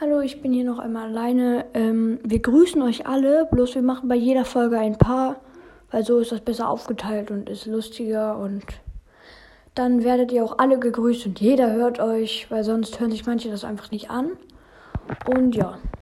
Hallo, ich bin hier noch einmal alleine. Ähm, wir grüßen euch alle, bloß wir machen bei jeder Folge ein paar, weil so ist das besser aufgeteilt und ist lustiger und dann werdet ihr auch alle gegrüßt und jeder hört euch, weil sonst hören sich manche das einfach nicht an. Und ja.